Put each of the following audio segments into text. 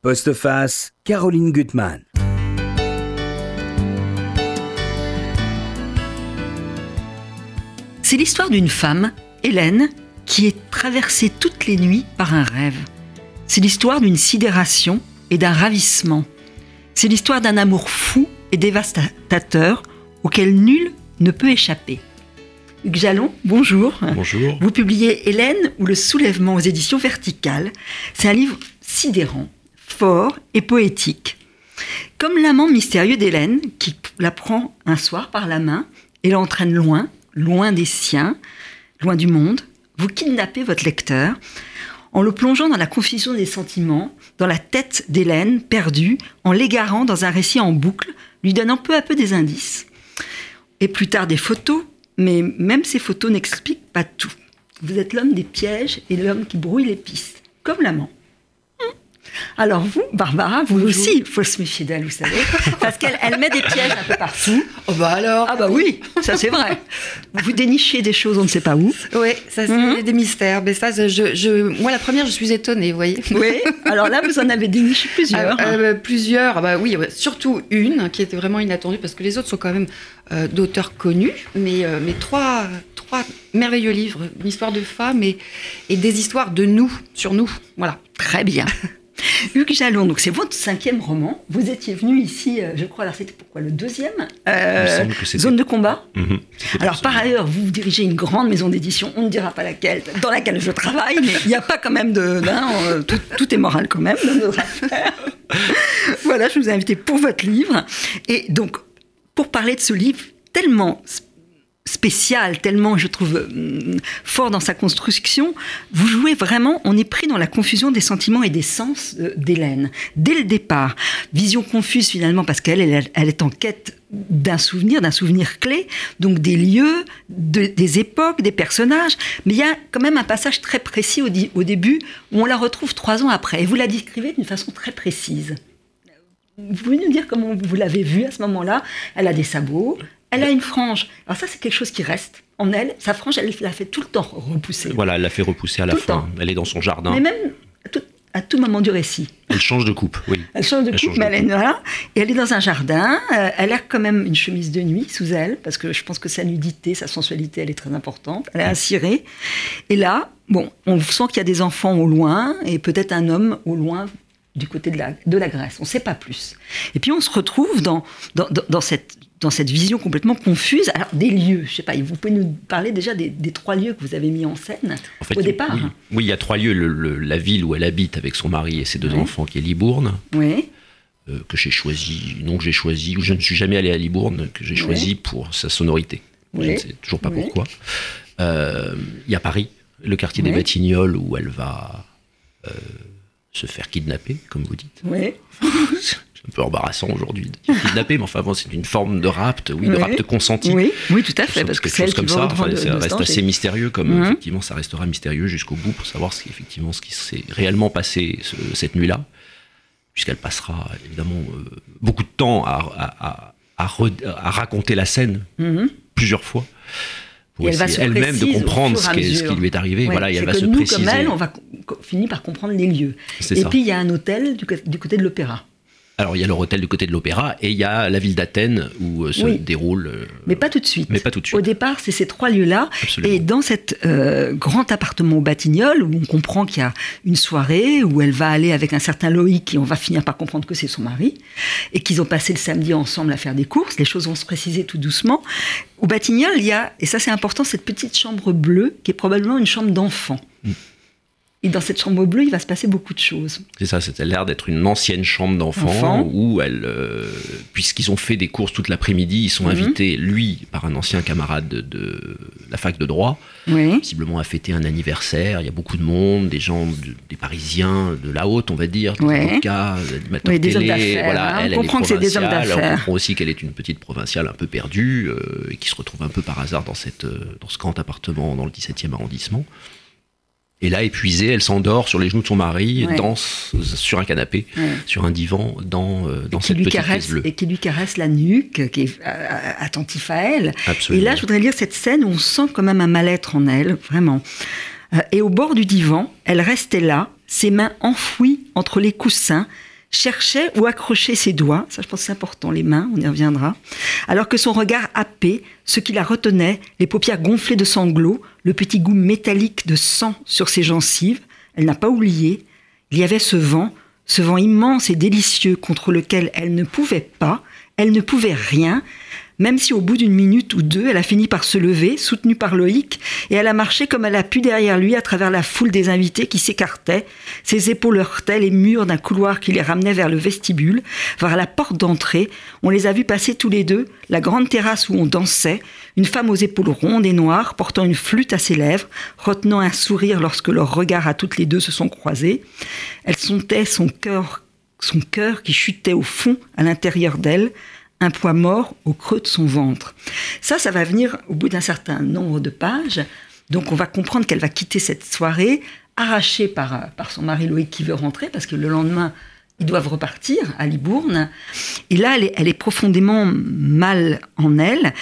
Postface, Caroline Gutmann. C'est l'histoire d'une femme, Hélène, qui est traversée toutes les nuits par un rêve. C'est l'histoire d'une sidération et d'un ravissement. C'est l'histoire d'un amour fou et dévastateur auquel nul ne peut échapper. Hugues Jalon, bonjour. Bonjour. Vous publiez Hélène ou le soulèvement aux éditions Verticales. C'est un livre sidérant, fort et poétique. Comme l'amant mystérieux d'Hélène qui la prend un soir par la main et l'entraîne loin, loin des siens, loin du monde, vous kidnappez votre lecteur en le plongeant dans la confusion des sentiments, dans la tête d'Hélène perdue, en l'égarant dans un récit en boucle, lui donnant peu à peu des indices. Et plus tard des photos, mais même ces photos n'expliquent pas tout. Vous êtes l'homme des pièges et l'homme qui brouille les pistes, comme l'amant. Alors vous, Barbara, vous aussi, il faut se méfier d'elle, vous savez, parce qu'elle elle met des pièges un peu partout. Oh bah alors Ah bah oui, ça c'est vrai. Vous dénichez des choses, on ne sait pas où. Oui, ça c'est Mhm. des mystères. Mais ça, je, je- moi la première, je suis étonnée, vous voyez. Oui, alors là, vous en avez déniché plusieurs. Ah, euh, plusieurs, ah bah oui, surtout une qui était vraiment inattendue parce que les autres sont quand même euh, d'auteurs connus, mais, euh, mais trois, trois merveilleux livres, une histoire de femmes et, et des histoires de nous, sur nous. Voilà. Très bien. Hugues Jalon, donc c'est votre cinquième roman. Vous étiez venu ici, euh, je crois, alors c'était pourquoi le deuxième Euh, Il me semble que c'était- Zone de combat. Mhm. Alors par ailleurs, vous dirigez une grande maison d'édition, on ne dira pas laquelle, dans laquelle je travaille, mais il n'y a pas quand même de... euh, tout, tout est moral quand même dans nos affaires. voilà, je vous ai invité pour votre livre. Et donc, pour parler de ce livre tellement spécial, tellement, je trouve, hum, fort dans sa construction, vous jouez vraiment, on est pris dans la confusion des sentiments et des sens euh, d'Hélène. Dès le départ, vision confuse finalement, parce qu'elle elle, elle est en quête d'un souvenir, d'un souvenir clé, donc des lieux, de- des époques, des personnages, mais il y a quand même un passage très précis au début où on la retrouve trois ans après, et vous la décrivez d'une façon très précise. Vous pouvez nous dire comment vous l'avez vue à ce moment-là? Elle a des sabots, elle a une frange. Alors ça, c'est quelque chose qui reste en elle. Sa frange, elle l'a fait tout le temps repousser. Voilà, elle l'a fait repousser à la Tout fin. temps. Elle est dans son jardin. Mais même à tout, à tout moment du récit. Elle change de coupe, oui. Elle change de Elle coupe, change mais de elle est là. Et elle est dans un jardin. euh, elle a quand même une chemise de nuit sous elle, parce que je pense que sa nudité, sa sensualité, elle est très importante. Elle est incirée. Et là, bon, on sent qu'il y a des enfants au loin, et peut-être un homme au loin du côté de la, de la Grèce. On ne sait pas plus. Et puis on se retrouve dans, dans, cette dans cette vision complètement confuse. Alors, des lieux, je sais pas, vous pouvez nous parler déjà des, des trois lieux que vous avez mis en scène En fait, au départ. Oui, Oui, il y a trois lieux. Le- le- la ville où elle habite avec son mari et ses deux Oui. enfants, qui est Libourne, Oui, euh, que j'ai choisi, non que j'ai choisi, ou je ne suis jamais allé à Libourne, que j'ai Oui. choisi pour sa sonorité. Je ne sais toujours pas pourquoi. Euh, Il y a Paris, le quartier des Batignolles, où elle va euh, se faire kidnapper, comme vous dites. oui, C'est un peu embarrassant aujourd'hui de dire kidnapper, mais enfin bon, c'est une forme de rapt, oui, de Oui. rapt consenti. oui, oui, tout à fait, chose- parce que quelque chose comme ça. au-devant Enfin, de- ça reste assez mystérieux, comme Mhm. effectivement ça restera mystérieux jusqu'au bout pour savoir ce qui effectivement ce qui s'est réellement passé ce- cette nuit-là, puisqu'elle passera évidemment euh, beaucoup de temps à, à- à- à re- à raconter la scène Mhm. plusieurs fois. Et elle va se elle-même de comprendre ce, qui ce lui est arrivé. Ouais, voilà, et elle va que se nous, préciser. comme elle, on va finir par comprendre les lieux. Et ça. puis il y a un hôtel du côté de l'opéra. Alors il y a leur hôtel du côté de l'opéra et il y a la ville d'Athènes où euh, se Oui. déroule. euh, Mais pas tout de suite. Mais pas tout de suite. Au départ, c'est ces trois lieux-là. Et dans cet euh, grand appartement au Batignolles, où on comprend qu'il y a une soirée où elle va aller avec un certain Loïc, et on va finir par comprendre que c'est son mari, et qu'ils ont passé le samedi ensemble à faire des courses. Les choses vont se préciser tout doucement. Au Batignolles, il y a, et ça c'est important, cette petite chambre bleue, qui est probablement une chambre d'enfant. Mm. Et dans cette chambre bleue, il va se passer beaucoup de choses. C'est ça, c'était l'air d'être une ancienne chambre d'enfant Enfant. où elle, euh, puisqu'ils ont fait des courses toute l'après-midi, ils sont Mhm. invités, lui, par un ancien camarade de, de la fac de droit, Oui. visiblement à fêter un anniversaire. Il y a beaucoup de monde, des gens, de- des Parisiens de la haute, on va dire, des Ouais. avocats, animateurs Oui, des hommes télé. d'affaires, Voilà, hein. On elle, elle est comprend que c'est des hommes d'affaires. On comprend aussi qu'elle est une petite provinciale un peu perdue euh, et qui se retrouve un peu par hasard dans, cette, euh, dans ce grand appartement dans le 17e arrondissement. Et là, épuisée, elle s'endort sur les genoux de son mari, Ouais. danse sur un canapé, Ouais. sur un divan, dans, euh, dans qui cette lui petite caresse bleue. et qui lui caresse la nuque, qui est euh, attentif à elle. Absolument. Et là, je voudrais lire cette scène où on sent quand même un mal-être en elle, vraiment. Euh, et au bord du divan, elle restait là, ses mains enfouies entre les coussins, cherchait où accrocher ses doigts, ça je pense c'est important, les mains, on y reviendra, alors que son regard happé, ce qui la retenait, les paupières gonflées de sanglots, le petit goût métallique de sang sur ses gencives, elle n'a pas oublié, il y avait ce vent, ce vent immense et délicieux contre lequel elle ne pouvait pas, elle ne pouvait rien, même si au bout d'une minute ou deux, elle a fini par se lever, soutenue par Loïc, et elle a marché comme elle a pu derrière lui à travers la foule des invités qui s'écartaient. Ses épaules heurtaient les murs d'un couloir qui les ramenait vers le vestibule, vers la porte d'entrée. On les a vus passer tous les deux, la grande terrasse où on dansait, une femme aux épaules rondes et noires, portant une flûte à ses lèvres, retenant un sourire lorsque leurs regards à toutes les deux se sont croisés. Elle sentait son cœur son cœur qui chutait au fond à l'intérieur d'elle, un poids mort au creux de son ventre. Ça, ça va venir au bout d'un certain nombre de pages. Donc on va comprendre qu'elle va quitter cette soirée arrachée par, par son mari Loïc qui veut rentrer parce que le lendemain, ils doivent repartir à Libourne. Et là, elle est, elle est profondément mal en elle.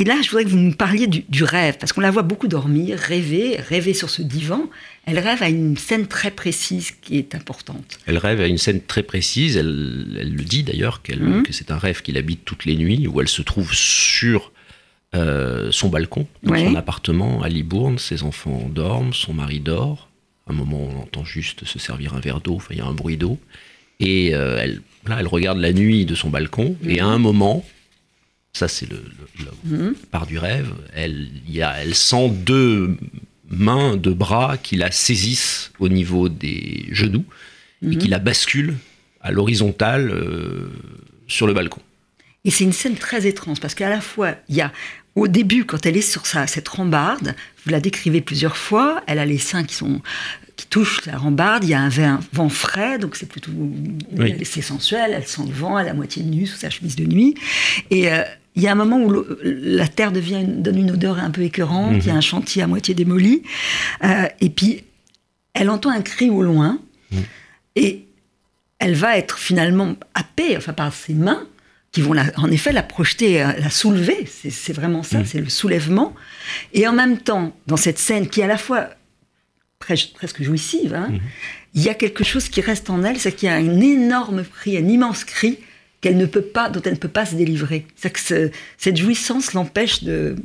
Et là, je voudrais que vous nous parliez du, rêve, parce qu'on la voit beaucoup dormir, rêver, rêver sur ce divan. Elle rêve à une scène très précise qui est importante. Elle rêve à une scène très précise, elle, le dit d'ailleurs, Mhm. que c'est un rêve qu'il habite toutes les nuits, où elle se trouve sur euh, son balcon, dans Ouais. son appartement à Libourne, ses enfants dorment, son mari dort. À un moment, on entend juste se servir un verre d'eau, enfin, il y a un bruit d'eau. Et euh, elle, là, elle regarde la nuit de son balcon, et à un moment, ça c'est le, le- le- Mhm. part du rêve, elle, y a, elle sent deux mains, deux bras qui la saisissent au niveau des genoux et qui la basculent à l'horizontale euh, sur le balcon. Et c'est une scène très étrange parce qu'à la fois, il y a au début, quand elle est sur sa, cette rambarde, vous la décrivez plusieurs fois, elle a les seins qui sont qui touchent la rambarde, il y a un vent, vent frais, donc c'est plutôt Oui. c'est sensuel, elle sent le vent, elle est à moitié nue sous sa chemise de nuit. Et euh, il y a un moment où la terre devient une- donne une odeur un peu écœurante, il y a un chantier à moitié démoli, Euh, et puis elle entend un cri au loin, et elle va être finalement happée enfin, par ses mains qui vont la- en effet la projeter, euh, la soulever. C'est vraiment ça, c'est le soulèvement. Et en même temps, dans cette scène qui est à la fois pres- presque jouissive, hein, il y a quelque chose qui reste en elle, c'est qu'il y a un énorme cri, un immense cri qu'elle ne peut pas, dont elle ne peut pas se délivrer. C'est que ce- cette jouissance l'empêche de,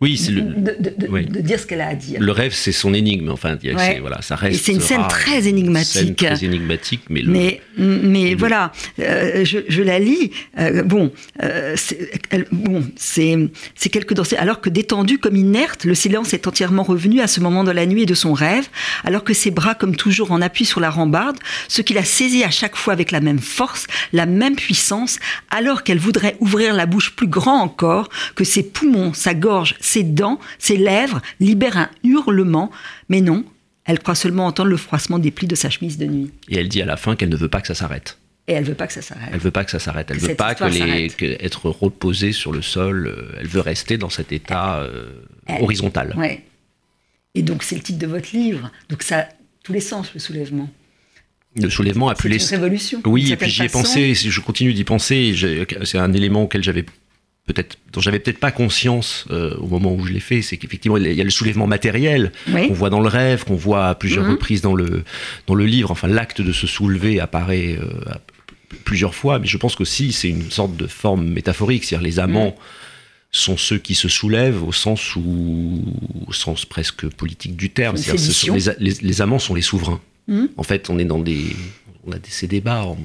Oui, c'est le, de, de- de- oui. de dire ce qu'elle a à dire. le rêve, c'est son énigme. Enfin, Ouais. c'est- voilà, ça reste. Et c'est une scène très énigmatique. Scène très énigmatique, mais, le- Mais, mais le- voilà, euh, je, je la lis. euh, bon, euh, c'est elle- bon, c'est c'est quelque dansée. Alors que détendu comme inerte, le silence est entièrement revenu à ce moment de la nuit et de son rêve. Alors que ses bras, comme toujours, en appui sur la rambarde, ce qu'il a saisi à chaque fois avec la même force, la même puissance. Alors qu'elle voudrait ouvrir la bouche plus grand encore, que ses poumons, sa gorge, ses dents, ses lèvres libèrent un hurlement. Mais non. Elle croit seulement entendre le froissement des plis de sa chemise de nuit. Et elle dit à la fin qu'elle ne veut pas que ça s'arrête. Et elle veut pas que ça s'arrête. Elle veut pas que ça s'arrête. Elle Que veut pas que les, être reposée sur le sol. euh, Elle veut rester dans cet état euh, Elle- horizontal. Ouais. Et donc c'est le titre de votre livre. Donc ça a tous les sens le soulèvement. Le soulèvement a pu C'est une laisser. révolution. Oui, et puis j'y ai pensé, je continue d'y penser, c'est un élément auquel j'avais peut-être, dont j'avais peut-être pas conscience euh, au moment où je l'ai fait, c'est qu'effectivement il y a le soulèvement matériel Oui. qu'on voit dans le rêve, qu'on voit à plusieurs Mhm. reprises dans le, dans le livre, enfin l'acte de se soulever apparaît euh, à plusieurs fois, mais je pense qu'aussi c'est une sorte de forme métaphorique, c'est-à-dire les amants Mhm. sont ceux qui se soulèvent au sens où, au sens presque politique du terme, ce sont les, les- les amants sont les souverains. Mhm. En fait, on est dans des, on a des, ces débats en-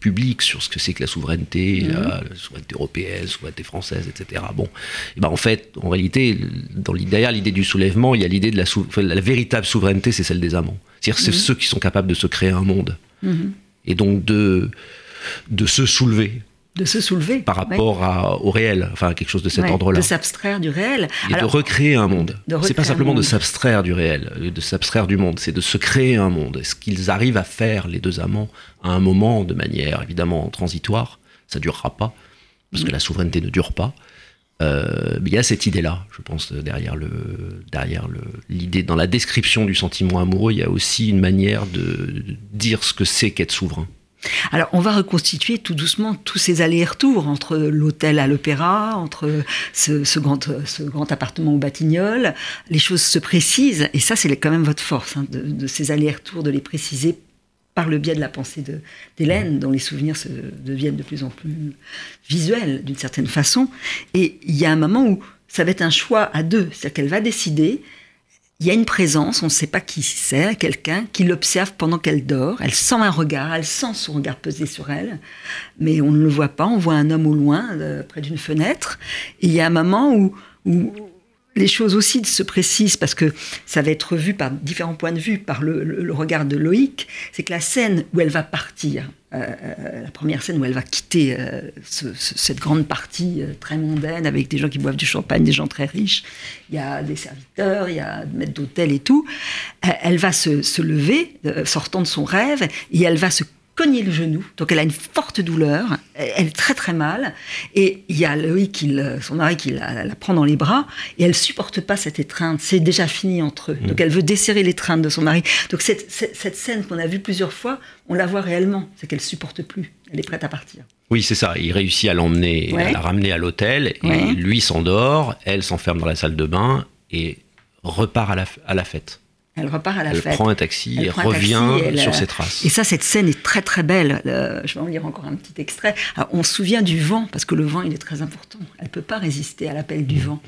public sur ce que c'est que la souveraineté, la, la souveraineté européenne, la souveraineté française, etc. Bon, et ben en fait, en réalité, dans, l'idée- derrière l'idée du soulèvement, il y a l'idée de la, sou- enfin, la véritable souveraineté, c'est celle des amants. C'est-à-dire c'est Mhm. ceux qui sont capables de se créer un monde Mhm. et donc de de se soulever De se soulever. par ouais. rapport à- au réel, enfin quelque chose de cet Ouais, ordre-là. De s'abstraire du réel. Et de recréer un monde. de C'est pas simplement de s'abstraire du réel, de s'abstraire du monde, c'est de se créer un monde. Est-ce qu'ils arrivent à faire, les deux amants, à un moment, de manière évidemment transitoire? Ça durera pas, parce que la souveraineté ne dure pas. Euh, mais il y a cette idée-là, je pense, derrière le, derrière le, l'idée, dans la description du sentiment amoureux, il y a aussi une manière de, de dire ce que c'est qu'être souverain. Alors, on va reconstituer tout doucement tous ces allers-retours entre l'hôtel à l'opéra, entre ce, ce grand, ce grand appartement au Batignolles. Les choses se précisent, et ça, c'est quand même votre force, hein, de, de ces allers-retours, de les préciser par le biais de la pensée d'Hélène, dont les souvenirs se deviennent de plus en plus visuels d'une certaine façon. Et il y a un moment où ça va être un choix à deux, c'est-à-dire qu'elle va décider. Il y a une présence, on ne sait pas qui c'est, quelqu'un qui l'observe pendant qu'elle dort. Elle sent un regard, elle sent son regard peser sur elle, mais on ne le voit pas. On voit un homme au loin, euh, près d'une fenêtre. Et il y a un moment où, où les choses aussi se précisent parce que ça va être vu par différents points de vue, par le, regard de Loïc. C'est que la scène où elle va partir, euh, euh, la première scène où elle va quitter euh, ce- ce- cette grande partie très mondaine avec des gens qui boivent du champagne, des gens très riches, il y a des serviteurs, il y a des maîtres d'hôtel et tout. Elle va se, lever, sortant de son rêve, et elle va se cogner le genou. Donc elle a une forte douleur, elle est très très mal. Et il y a Loïc, qui le- son mari, qui la, la prend dans les bras, et elle supporte pas cette étreinte. C'est déjà fini entre eux. Donc elle veut desserrer l'étreinte de son mari. Donc cette, cette, cette scène qu'on a vue plusieurs fois, on la voit réellement. C'est qu'elle supporte plus. Elle est prête à partir. Oui, c'est ça. Il réussit à l'emmener, Ouais. à la ramener à l'hôtel. Et Ouais. lui s'endort, elle s'enferme dans la salle de bain et repart à la, à la fête. Elle repart à la elle fête. prend un taxi Elle et prend un taxi revient elle, sur euh, ses traces. Et ça, cette scène est très très belle. Euh, je vais en lire encore un petit extrait. Alors, on se souvient du vent, parce que le vent, il est très important. Elle ne peut pas résister à l'appel du vent.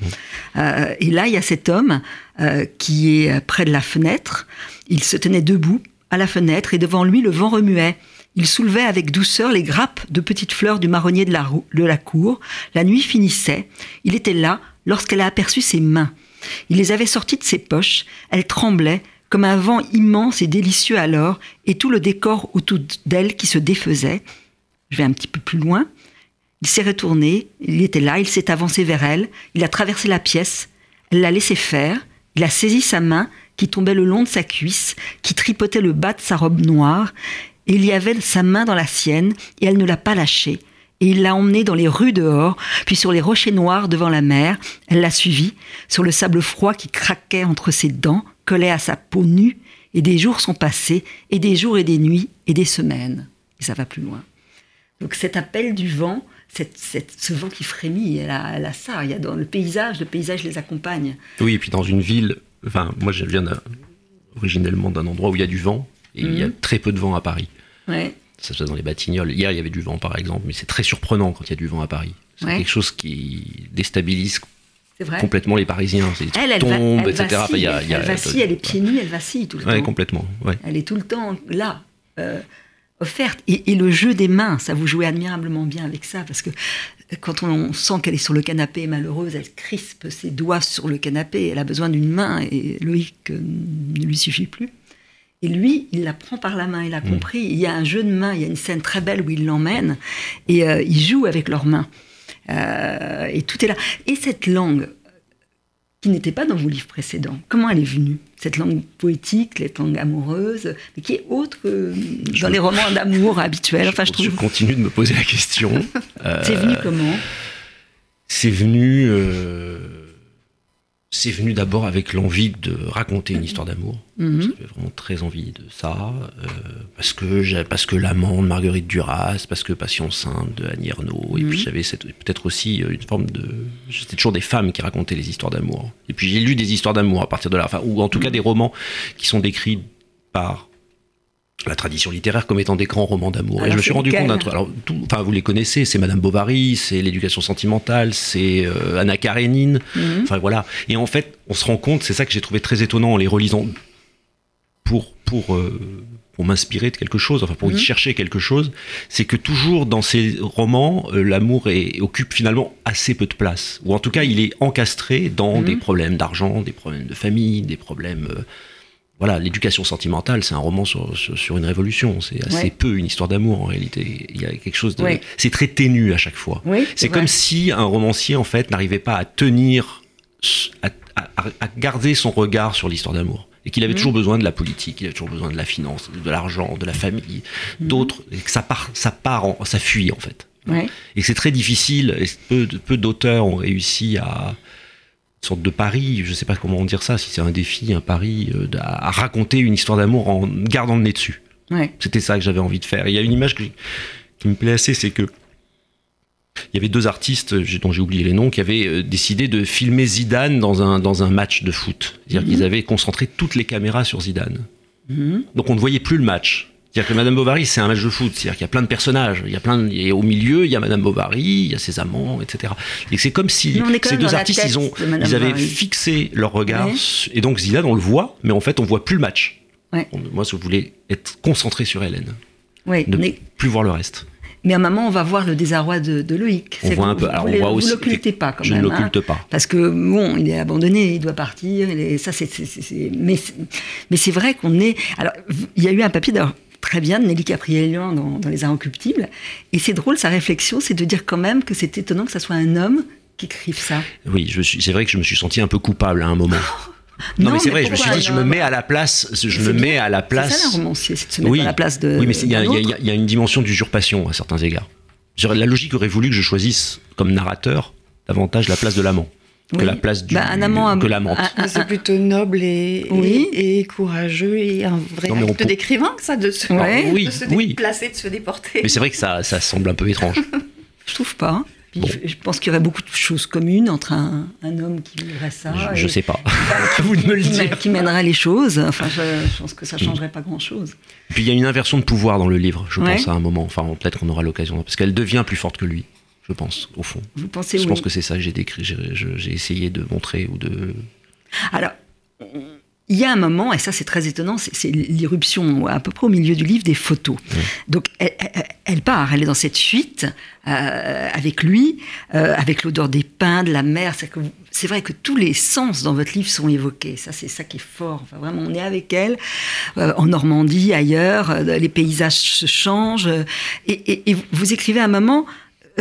Euh, et là, il y a cet homme euh, qui est près de la fenêtre. Il se tenait debout à la fenêtre et devant lui, le vent remuait. Il soulevait avec douceur les grappes de petites fleurs du marronnier de la, de la cour. La nuit finissait. Il était là lorsqu'elle a aperçu ses mains. Il les avait sorties de ses poches. Elle tremblait comme un vent immense et délicieux alors, et tout le décor autour d'elle qui se défaisait. Je vais un petit peu plus loin. Il s'est retourné, il était là, il s'est avancé vers elle, il a traversé la pièce, elle l'a laissé faire, il a saisi sa main qui tombait le long de sa cuisse, qui tripotait le bas de sa robe noire, et il y avait sa main dans la sienne, et elle ne l'a pas lâchée. Et il l'a emmenée dans les rues dehors, puis sur les rochers noirs devant la mer. Elle l'a suivi, sur le sable froid qui craquait entre ses dents, collait à sa peau nue, et des jours sont passés, et des jours et des nuits, et des semaines. Et ça va plus loin. Donc cet appel du vent, cette- cette- ce vent qui frémit, elle a, elle a ça. Il y a dans le paysage, le paysage les accompagne. Oui, et puis dans une ville, enfin, moi je viens originellement d'un endroit où il y a du vent, et il y a Mhm. très peu de vent à Paris. Ouais. Ça se passe dans les Batignolles. Hier, il y avait du vent, par exemple, mais c'est très surprenant quand il y a du vent à Paris. C'est Ouais. quelque chose qui déstabilise vrai. complètement les Parisiens. Elle, elle, tombent, va, elle etc. Vacille, il y a- y a- elle vacille, elle est pieds nus, elle vacille tout le Ouais, temps. complètement. Ouais. Elle est tout le temps là, euh, offerte. Et, et le jeu des mains, ça vous jouez admirablement bien avec ça, parce que quand on sent qu'elle est sur le canapé malheureuse, elle crispe ses doigts sur le canapé, elle a besoin d'une main, et Loïc euh, ne lui suffit plus. Et lui, il la prend par la main, il a compris. Il y a un jeu de main, il y a une scène très belle où il l'emmène, et euh, ils jouent avec leurs mains. Euh, et tout est là. Et cette langue, qui n'était pas dans vos livres précédents. Comment elle est venue Cette langue poétique, cette langue amoureuse, mais qui est autre que dans les romans d'amour habituels. Enfin, je Je trouve. continue de me poser la question. Euh, C'est venu comment? c'est venu, euh, c'est venu d'abord avec l'envie de raconter une histoire d'amour. Mhm. J'avais vraiment très envie de ça, euh, parce que parce que l'amant de Marguerite Duras, parce que Passion simple de Annie Ernaux, et puis j'avais cette- peut-être aussi euh, une forme de, c'était toujours des femmes qui racontaient les histoires d'amour. Et puis j'ai lu des histoires d'amour à partir de là, enfin, ou en tout cas des romans qui sont décrits par la tradition littéraire comme étant des grands romans d'amour. Et je me suis rendu compte d'un truc. Alors, tout- enfin, vous les connaissez, c'est Madame Bovary, c'est l'éducation sentimentale, c'est euh, Anna Karénine. Mhm. Enfin voilà. Et en fait, on se rend compte, c'est ça que j'ai trouvé très étonnant en les relisant pour pour euh, pour m'inspirer de quelque chose, enfin pour y Mhm. chercher quelque chose, c'est que toujours dans ces romans, euh, l'amour occupe finalement assez peu de place, ou en tout cas il est encastré dans Mhm. des problèmes d'argent, des problèmes de famille, des problèmes euh, voilà, l'éducation sentimentale, c'est un roman sur, sur, sur une révolution. C'est assez Ouais. peu une histoire d'amour en réalité. Il y a quelque chose de. Ouais. C'est très ténu à chaque fois. Oui, C'est comme si un romancier, en fait, n'arrivait pas à tenir, à, à- à garder son regard sur l'histoire d'amour. Et qu'il avait Mhm. toujours besoin de la politique, il avait toujours besoin de la finance, de l'argent, de la famille, Mhm. d'autres, et que ça part, ça part, en- ça fuit, en fait. Ouais. Et que c'est très difficile, et peu, peu d'auteurs ont réussi à sorte de pari, je sais pas comment dire ça, si c'est un défi, un pari, euh, à, à raconter une histoire d'amour en gardant le nez dessus. Ouais. C'était ça que j'avais envie de faire. Il y a une image que- qui me plaît assez, c'est que il y avait deux artistes dont j'ai oublié les noms qui avaient euh, décidé de filmer Zidane dans un, dans un match de foot. C'est-à-dire qu'ils avaient concentré toutes les caméras sur Zidane. Mhm. Donc on ne voyait plus le match. C'est-à-dire que Madame Bovary, c'est un match de foot. C'est-à-dire qu'il y a plein de personnages. Il y a plein de- et au milieu, il y a Madame Bovary, il y a ses amants, etc. Et c'est comme si ces deux artistes, ils, ont, ils avaient Bovary. fixé leur regard. Et donc Zidane, on le voit, mais en fait, on voit plus le match. On- Moi, je voulais être concentré sur Hélène, Oui, ne mais, plus voir le reste. mais à un moment, on va voir le désarroi de, de Loïc. On voit un peu. Alors, vous on voit vous aussi. l'occultez pas quand je même. ne hein. l'occulte pas. Parce que bon, il est abandonné, il doit partir. il est- ça, c'est, mais, c'est- mais c'est vrai qu'on est. Alors, il y a eu un papier d'ailleurs très bien de Nelly Caprielian dans, dans Les Inrecuptibles, et c'est drôle sa réflexion, c'est de dire quand même que c'est étonnant que ça soit un homme qui écrive ça. Oui, c'est vrai que je me suis senti un peu coupable à un moment. Non, Non, mais c'est vrai, je me suis dit, je me mets à la place, je C'est me mets à la C'est place. ça la romancier, c'est de se mettre oui, à la place de. oui, mais il y, y a- y une dimension d'usurpation à certains égards. La logique aurait voulu que je choisisse comme narrateur davantage la place de l'amant que Oui. la place du, Bah, un amant l'amante. C'est plutôt noble et, Oui. et, courageux et un vrai Non, mais on acte peut- d'écrivain, ça, de se, Ouais. Oui, de se oui. déplacer, de se déporter. Mais c'est vrai que ça, ça semble un peu étrange. Je trouve pas. Puis Bon. Je pense qu'il y aurait beaucoup de choses communes entre un, un homme qui vivrait ça. je, je et- sais pas. À vous me le qui, dire. qui mènerait les choses. Enfin, je, je pense que ça changerait pas grand-chose. Puis il y a une inversion de pouvoir dans le livre, je Ouais. pense, à un moment. Enfin, peut-être qu'on aura l'occasion. Parce qu'elle devient plus forte que lui, je pense, au fond. Vous pensez Je oui. pense que c'est ça que j'ai décrit, j'ai essayé de montrer ou de. Alors, il y a un moment, et ça c'est très étonnant, c'est l'irruption à peu près au milieu du livre des photos. Donc elle, part, elle est dans cette fuite euh, avec lui, euh, avec l'odeur des pins, de la mer. C'est vrai que tous les sens dans votre livre sont évoqués. Ça, c'est ça qui est fort. Enfin, vraiment, on est avec elle euh, en Normandie, ailleurs. les paysages se changent. et, et- et vous écrivez à un moment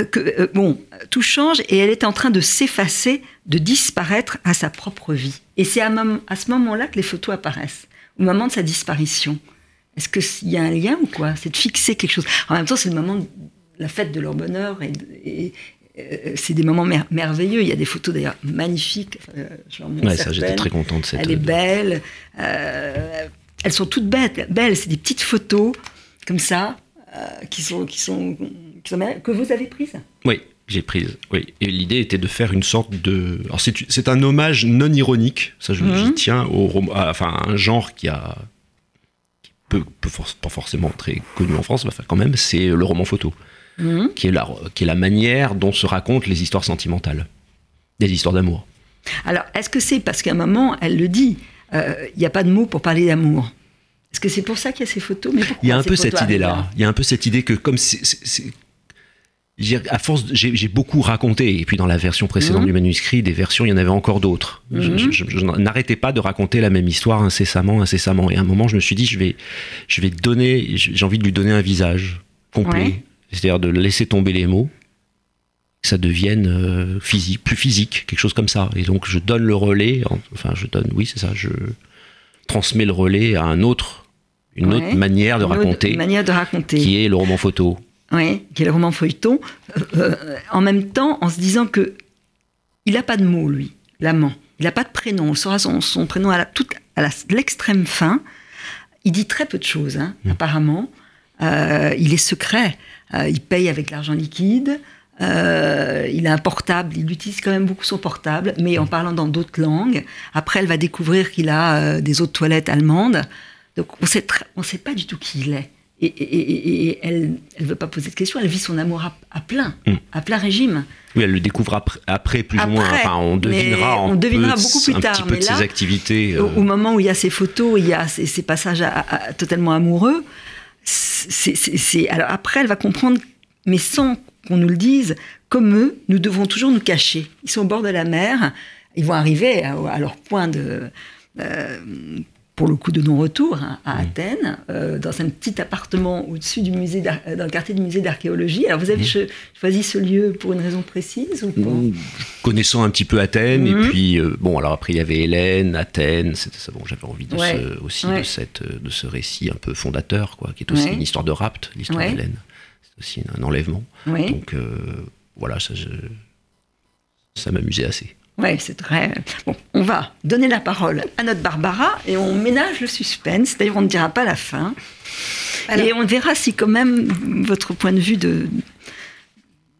que euh, bon, tout change et elle est en train de s'effacer, de disparaître à sa propre vie. Et c'est à, ce moment-là que les photos apparaissent, au moment de sa disparition. Est-ce qu'il y a un lien ou quoi? C'est de fixer quelque chose. En même temps, c'est le moment de la fête de leur bonheur et, et, euh, c'est des moments mer- merveilleux. Il y a des photos d'ailleurs magnifiques. Euh, Ouais, ça, j'étais très content de cette. Elle est belle. euh, elles sont toutes bêtes, belles. C'est des petites photos comme ça euh, qui sont qui sont que vous avez prises. Oui, j'ai prise. Oui. Et l'idée était de faire une sorte de. Alors, c'est, un hommage non ironique, ça je j'y tiens, au à- enfin, un genre qui a. qui peut, peut for- pas forcément très connu en France, mais enfin, quand même, c'est le roman photo, Mhm. qui est, la, qui est la manière dont se racontent les histoires sentimentales, des histoires d'amour. Alors, est-ce que c'est parce qu'à un moment, elle le dit, euh, il n'y a pas de mots pour parler d'amour? Est-ce que c'est pour ça qu'il y a ces photos? Mais Il y a un peu cette idée-là. là? Il y a un peu cette idée que comme à force, j'ai, beaucoup raconté, et puis dans la version précédente Mhm. du manuscrit, des versions, il y en avait encore d'autres. Je- Mhm. Je, je- je n'arrêtais pas de raconter la même histoire incessamment, incessamment. Et à un moment, je me suis dit, je vais, je vais donner, j'ai envie de lui donner un visage complet, Ouais. c'est-à-dire de laisser tomber les mots, que ça devienne euh, physique, plus physique, quelque chose comme ça. Et donc, je donne le relais, en- enfin, je donne, oui, c'est ça, je transmets le relais à un autre, une Ouais. autre manière de Une autre raconter manière de raconter. qui est le roman photo. Oui, qui est le roman feuilleton. Euh, euh, en même temps, en se disant que il n'a pas de mots, lui, l'amant. Il n'a pas de prénom. On saura son, son prénom à la- toute- à la- l'extrême fin. Il dit très peu de choses, hein, Mm. apparemment. Euh, il est secret. Euh, il paye avec l'argent liquide. Euh, il a un portable. Il utilise quand même beaucoup son portable, mais en parlant dans d'autres langues. Après, elle va découvrir qu'il a euh, des eaux de toilette allemandes. Donc, on sait on sait pas du tout qui il est. Et, et- et- et elle ne veut pas poser de questions. Elle vit son amour à, à plein, Mm. à plein régime. Oui, elle le découvre après, après, plus ou moins. Après, Enfin, on devinera, on un devinera peu de- beaucoup plus un tard, petit peu mais de là, ses activités. Au, euh, au moment où il y a ces photos, il y a ces, ces passages à- à- à- totalement amoureux. c'est- alors après, elle va comprendre, mais sans qu'on nous le dise, comme eux, nous devons toujours nous cacher. Ils sont au bord de la mer, ils vont arriver à, à leur point de, euh, pour le coup de non-retour hein, à Athènes, euh, dans un petit appartement au-dessus du musée, euh, dans le quartier du musée d'archéologie. Alors vous avez cho- choisi ce lieu pour une raison précise ou connaissant un petit peu Athènes Mhm. et puis euh, bon alors après il y avait Hélène Athènes c'était ça bon j'avais envie de Ouais. ce, aussi Ouais. de cette de ce récit un peu fondateur quoi qui est aussi Ouais. une histoire de rapt l'histoire d'Hélène c'est aussi un enlèvement donc euh, voilà ça je- ça m'amusait assez Oui, c'est très. Bon, on va donner la parole à notre Barbara et on ménage le suspense. D'ailleurs, on ne dira pas la fin. Alors- Et on verra si, quand même, votre point de vue de,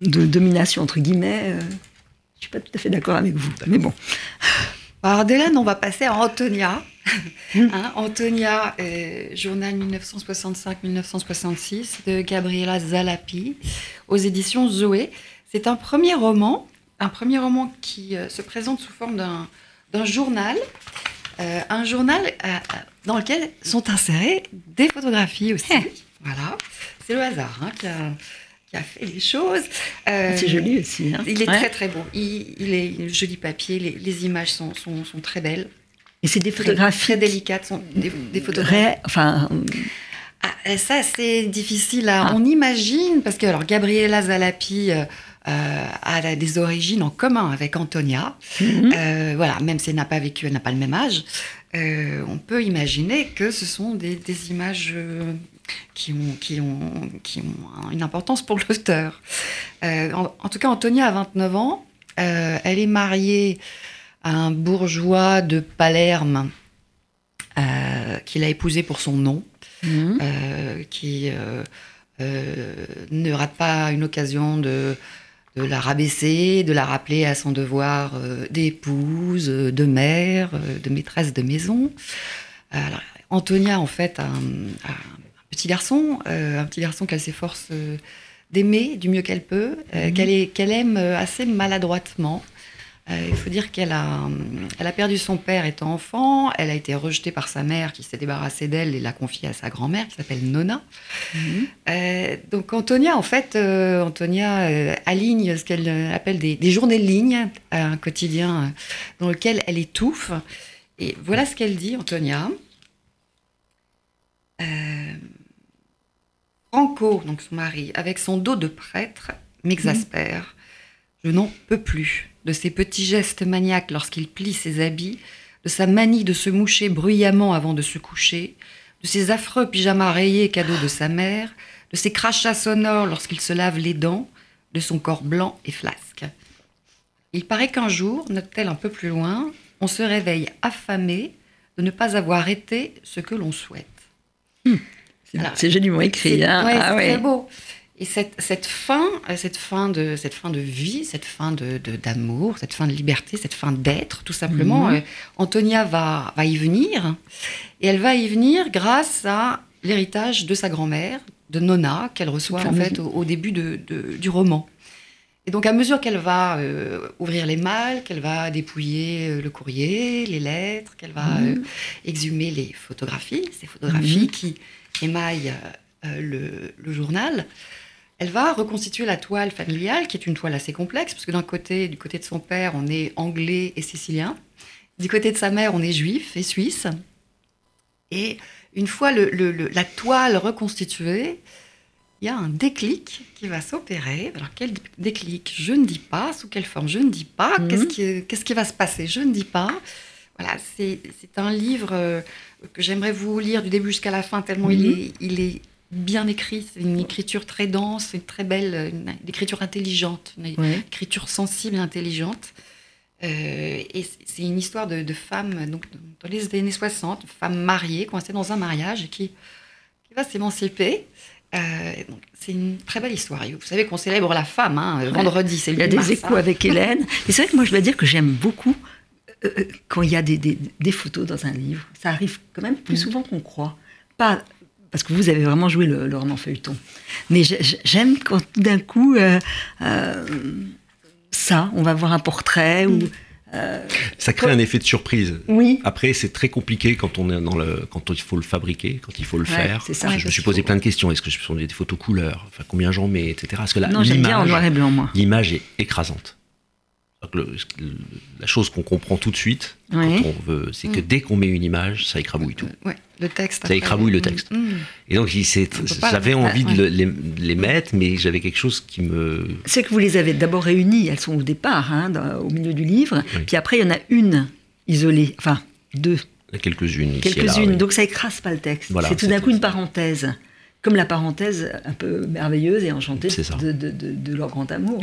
de domination, entre guillemets, euh, je ne suis pas tout à fait d'accord avec vous. Mais bon. Alors d'Hélène, on va passer à Antonia. Hein, Antonia, euh, journal 1965-1966 de Gabriela Zalapi aux éditions Zoé. C'est un premier roman, un premier roman qui euh, se présente sous forme d'un journal, euh, un journal euh, dans lequel sont insérées des photographies aussi. voilà, c'est le hasard hein, qui, a, qui a fait les choses. Euh, C'est joli aussi. hein. Il est Ouais. très très beau. Il, il est joli papier. Les, les images sont, sont, sont très belles, Et c'est des photographies très délicates. Sont des, des photographies. Ré- enfin, Ah, ça, c'est difficile. Ah. On imagine, parce que alors, Gabriela Zalapi euh, a des origines en commun avec Antonia. mhm. Euh, voilà, même si elle n'a pas vécu, elle n'a pas le même âge. euh, on peut imaginer que ce sont des, des images qui, ont, qui, ont, qui ont une importance pour l'auteur. En, en tout cas, Antonia a 29 ans. Elle est mariée à un bourgeois de Palerme qu'il a épousé pour son nom Mhm. qui ne rate pas une occasion de, de la rabaisser, de la rappeler à son devoir euh, d'épouse, euh, de mère, euh, de maîtresse de maison. Alors, Antonia, en fait, a un, a un petit garçon, un petit garçon qu'elle s'efforce d'aimer du mieux qu'elle peut, euh, qu'elle est- qu'elle aime assez maladroitement. Euh, il faut dire qu'elle a, elle a perdu son père étant enfant, elle a été rejetée par sa mère qui s'est débarrassée d'elle et l'a confiée à sa grand-mère qui s'appelle Nona. Mhm. Euh, donc Antonia, en fait, euh, Antonia euh, aligne ce qu'elle appelle des, des journées de ligne, un quotidien dans lequel elle étouffe. Et voilà ce qu'elle dit, Antonia. Franco, donc son mari, avec son dos de prêtre, m'exaspère. Je n'en peux plus de ses petits gestes maniaques lorsqu'il plie ses habits, de sa manie de se moucher bruyamment avant de se coucher, de ses affreux pyjamas rayés cadeaux de sa mère, de ses crachats sonores lorsqu'il se lave les dents, de son corps blanc et flasque. Il paraît qu'un jour, note-t-elle un peu plus loin, on se réveille affamé de ne pas avoir été ce que l'on souhaite. C'est Alors, c'est joliment écrit. C'est hein. ouais, Ah c'est ouais. très beau. Et cette, cette fin, euh, cette fin de cette fin de vie, cette fin de d'amour, cette fin de liberté, cette fin d'être, tout simplement. Mhm. euh, Antonia va va y venir, et elle va y venir grâce à l'héritage de sa grand-mère, de Nona, qu'elle reçoit en fait au, au début de, de- du roman. Et donc à mesure qu'elle va euh, ouvrir les malles, qu'elle va dépouiller euh, le courrier, les lettres, qu'elle va Mhm. euh, exhumer les photographies, ces photographies Mhm. qui émaillent le, le journal, elle va reconstituer la toile familiale, qui est une toile assez complexe, parce que d'un côté, du côté de son père, on est anglais et sicilien. Du côté de sa mère, on est juif et suisse. Et une fois le- le- le- la toile reconstituée, il y a un déclic qui va s'opérer. Alors, quel déclic? Je ne dis pas. Sous quelle forme? Je ne dis pas. Mhm. Qu'est-ce qui, qu'est-ce qui va se passer? Je ne dis pas. Voilà, c'est c'est un livre euh, que j'aimerais vous lire du début jusqu'à la fin, tellement il, Mhm. est, il est bien écrit. C'est une écriture très dense, une très belle, une, une écriture intelligente, une Ouais. écriture sensible et intelligente. Euh, et c'est- une histoire de, de femmes, donc dans les années 60, une femme mariée, coincée dans un mariage et qui, qui va s'émanciper. Euh, c'est une très belle histoire. Vous savez qu'on célèbre la femme, hein, vendredi, c'est Il y a 8 des échos hein. avec Hélène. Et c'est vrai que moi, je dois dire que j'aime beaucoup euh, euh, quand il y a des, des- des photos dans un livre. Ça arrive quand même plus Mhm. souvent qu'on croit. Pas parce que vous avez vraiment joué le, le roman feuilleton. Mais j'ai- j'ai- j'aime quand tout d'un coup, euh, euh, ça, on va voir un portrait ou. euh, Ça crée un effet de surprise. oui. Après, c'est très compliqué quand on est dans le, quand il faut le fabriquer, quand il faut le Ouais, faire. c'est ça. Ouais, je me suis posé faut- plein de questions. Est-ce que ce sont des photos couleurs Enfin, combien j'en mets, etc. Parce que là, non, j'aime bien en noir et blanc, moi. l'image est écrasante. Le- la chose qu'on comprend tout de suite, Oui. quand on veut, c'est que Mm. dès qu'on met une image, ça écrabouille tout. Ouais, le texte. Ça après. écrabouille le Mm, texte. mm. Et donc, j'avais envie de ouais. les, les mettre, mais j'avais quelque chose qui me. C'est que vous les avez d'abord réunies, elles sont au départ, hein, dans- au milieu du livre, Oui. puis après il y en a une isolée, enfin deux, Quelques-unes. quelques-unes, oui. donc ça écrase pas le texte. Voilà, c'est tout d'un coup une parenthèse, comme la parenthèse un peu merveilleuse et enchantée de, de- de- de leur grand amour.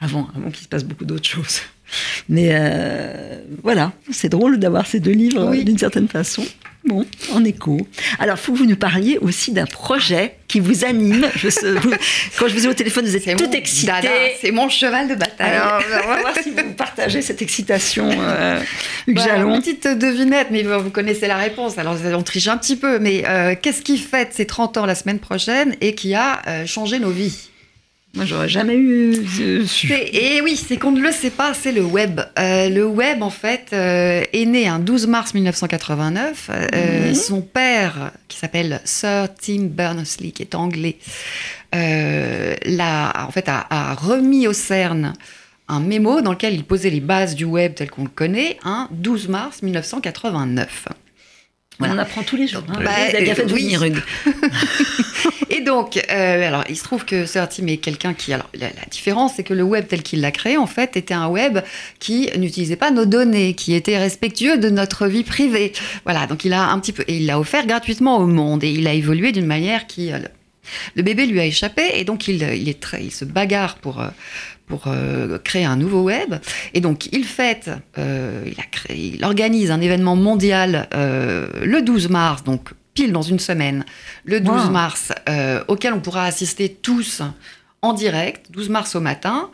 Avant, avant qu'il se passe beaucoup d'autres choses. Mais euh, voilà, c'est drôle d'avoir ces deux livres Oui. d'une certaine façon. Bon, en écho. Alors, il faut que vous nous parliez aussi d'un projet qui vous anime. Je sais- vous- quand je vous ai au téléphone, vous êtes excitée. dada, C'est mon cheval de bataille. Alors, on va voir si vous partagez cette excitation, euh, Hugues Bah, Jalon. Petite devinette, mais vous connaissez la réponse, alors on triche un petit peu. Mais euh, qu'est-ce qui fête ses 30 ans la semaine prochaine et qui a changé nos vies? Moi, j'aurais jamais eu euh, su. C'est- Et oui, c'est qu'on ne le sait pas, c'est le web. Euh, le web, en fait, euh, est né un 12 mars 1989. Euh, Mhm. Son père, qui s'appelle Sir Tim Berners-Lee, qui est anglais, euh, l'a- en fait, a, a remis au CERN un mémo dans lequel il posait les bases du web tel qu'on le connaît, un 12 mars 1989. Voilà. On apprend tous les jours. Hein. Bah, euh, oui. Et donc, euh, alors, il se trouve que Sir Tim est quelqu'un qui, alors, la, la différence, c'est que le web tel qu'il l'a créé, en fait, était un web qui n'utilisait pas nos données, qui était respectueux de notre vie privée. Voilà, donc il a un petit peu, et il l'a offert gratuitement au monde, et il a évolué d'une manière qui, euh, le bébé lui a échappé, et donc il, il est très, il se bagarre pour. Pour euh, créer un nouveau web. Et donc, il fête, euh, il, a créé, il organise un événement mondial euh, le 12 mars, donc pile dans une semaine, le 12 Wow. mars, auquel on pourra assister tous en direct, 12 mars au matin,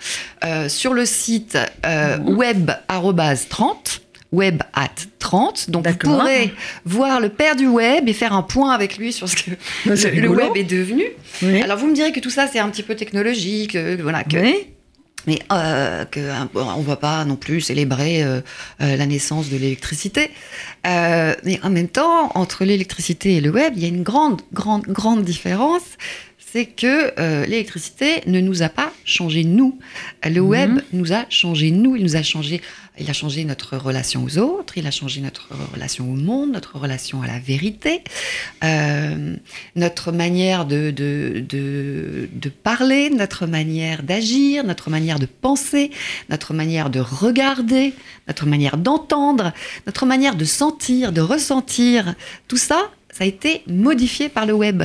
sur le site euh, Mhm. web@30 web at 30. Donc, vous pourrez voir le père du web et faire un point avec lui sur ce que le, web est devenu. Oui. Alors, vous me direz que tout ça, c'est un petit peu technologique, euh, voilà, que, Oui. Mais euh, que, euh, ne va pas non plus célébrer euh, euh, la naissance de l'électricité. Euh, mais en même temps, entre l'électricité et le web, il y a une grande, grande, grande différence. C'est que euh, l'électricité ne nous a pas changé nous. Le Mhm. web nous a changé nous. Il nous a changé. Il a changé notre relation aux autres. Il a changé notre relation au monde, notre relation à la vérité, euh, notre manière de, de, de, de parler, notre manière d'agir, notre manière de penser, notre manière de regarder, notre manière d'entendre, notre manière de sentir, de ressentir. Tout ça, ça a été modifié par le web.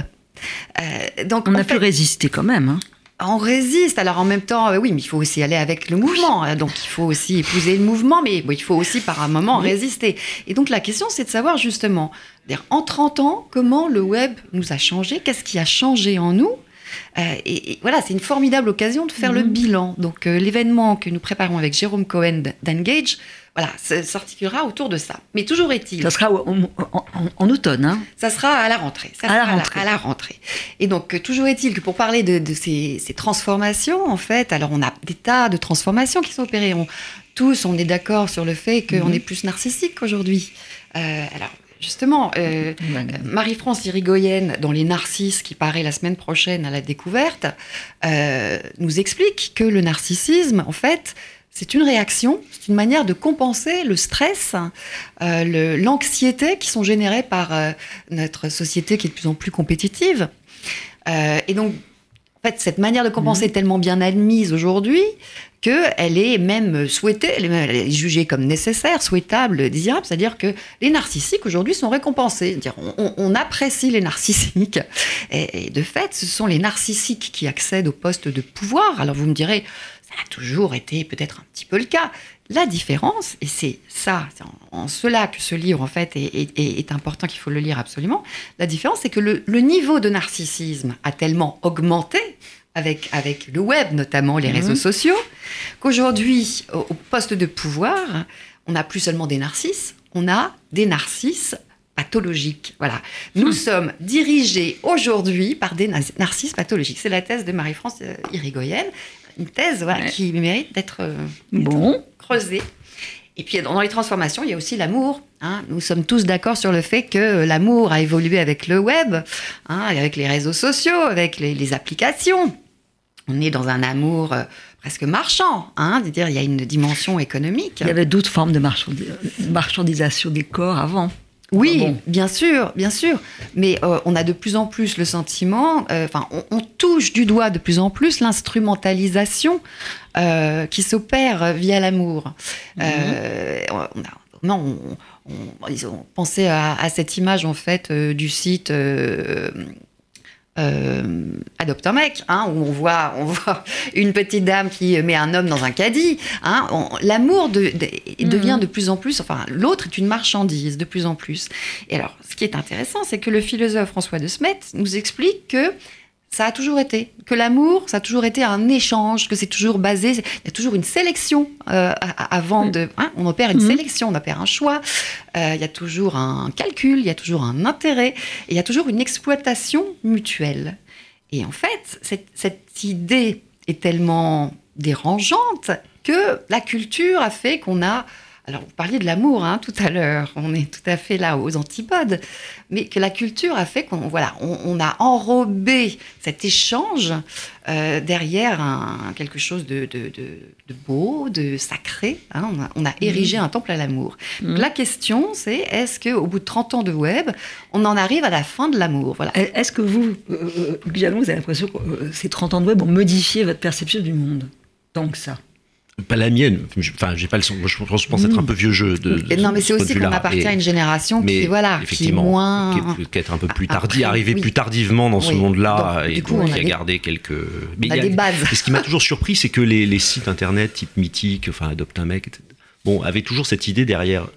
Euh, donc, On a fait, pu résister quand même. hein. on résiste. Alors en même temps, euh, oui, mais il faut aussi aller avec le mouvement. hein. Donc il faut aussi épouser le mouvement, mais bon, il faut aussi par un moment Oui. résister. Et donc la question, c'est de savoir justement, en 30 ans, comment le web nous a changé, qu'est-ce qui a changé en nous Euh, et, et voilà, c'est une formidable occasion de faire le Mhm. bilan. Donc euh, l'événement que nous préparons avec Jérôme Cohen d'Engage, voilà, ça s'articulera autour de ça. Mais toujours est-il, Ça sera en, en- en automne. Hein. ça sera à la rentrée. Ça À la rentrée. À la, rentrée. Et donc, euh, toujours est-il que pour parler de, de ces, ces transformations, en fait, alors on a des tas de transformations qui sont opérées. On- tous, on est d'accord sur le fait qu'on Mhm. est plus narcissique qu'aujourd'hui. Euh, alors, justement, euh. Marie-France Irigoyen, dans Les Narcisses, qui paraît la semaine prochaine à la découverte, euh, nous explique que le narcissisme, en fait, c'est une réaction, c'est une manière de compenser le stress, euh, l'anxiété qui sont générées par euh, notre société qui est de plus en plus compétitive. Euh, et donc, en fait, cette manière de compenser est tellement bien admise aujourd'hui qu'elle est même souhaitée, elle est, même- jugée comme nécessaire, souhaitable, désirable. C'est-à-dire que les narcissiques aujourd'hui sont récompensés. C'est-à-dire, on, apprécie les narcissiques. Et, et de fait, ce sont les narcissiques qui accèdent au poste de pouvoir. Alors vous me direz, a toujours été peut-être un petit peu le cas. La différence, et c'est ça, c'est en, en cela que ce livre en fait est, est- est- est important qu'il faut le lire absolument. La différence, c'est que le, le niveau de narcissisme a tellement augmenté avec, avec le web, notamment les Mhm. réseaux sociaux, qu'aujourd'hui, au, au poste de pouvoir, on n'a plus seulement des narcisses, on a des narcisses pathologiques. Voilà. Nous sommes dirigés aujourd'hui par des na- narcisses pathologiques. C'est la thèse de Marie-France euh, Irigoyen, une thèse voilà, Ouais. qui mérite d'être euh, Bon. creusée. Et puis dans les transformations, il y a aussi l'amour. hein. Nous sommes tous d'accord sur le fait que euh, l'amour a évolué avec le web, hein, avec les réseaux sociaux, avec les, les applications. On est dans un amour euh, presque marchand, hein, c'est-à-dire il y a une dimension économique. Il y avait d'autres formes de marchandi- marchandisation des corps avant. Oui, Ah bon. bien sûr, bien sûr. Mais euh, on a de plus en plus le sentiment, euh, enfin, on, on touche du doigt de plus en plus l'instrumentalisation euh, qui s'opère via l'amour. Euh, on a- non, on, on- ils ont pensé à, à cette image en fait du site. Euh, Adopte un mec, hein, où on voit, on voit une petite dame qui met un homme dans un caddie. Hein, L'amour de, devient mhm. de plus en plus, enfin, l'autre est une marchandise de plus en plus. Et alors, ce qui est intéressant, c'est que le philosophe François de Smet nous explique que ça a toujours été. Que l'amour, ça a toujours été un échange, que c'est toujours basé, il y a toujours une sélection euh, avant de... Hein, on opère une mhm. sélection, on opère un choix, euh, il y a toujours un calcul, il y a toujours un intérêt, et il y a toujours une exploitation mutuelle. Et en fait, cette, cette idée est tellement dérangeante que la culture a fait qu'on a alors, vous parliez de l'amour hein, tout à l'heure, on est tout à fait là aux antipodes, mais que la culture a fait qu'on voilà, on, a enrobé cet échange euh, derrière un, quelque chose de, beau, de sacré. Hein. on, a, érigé mmh. un temple à l'amour. Mmh. La question, c'est est-ce qu'au bout de 30 ans de web, on en arrive à la fin de l'amour? Voilà. Est-ce que vous, euh, vous avez l'impression que euh, ces 30 ans de web ont modifié votre perception du monde Tant que ça? Pas la mienne. Enfin, j'ai pas le son. Je pense, je pense être un peu vieux jeu. De, non, mais c'est aussi qu'on appartient à une génération qui, voilà, qui est moins, qui est, un peu plus tardive, arrivé plus tardivement dans ce monde-là et qui a gardé quelques. Mais a des bases. ce qui m'a toujours surpris, c'est que les, les, sites internet type mythique, enfin, adopte un mec, bon, avaient toujours cette idée derrière,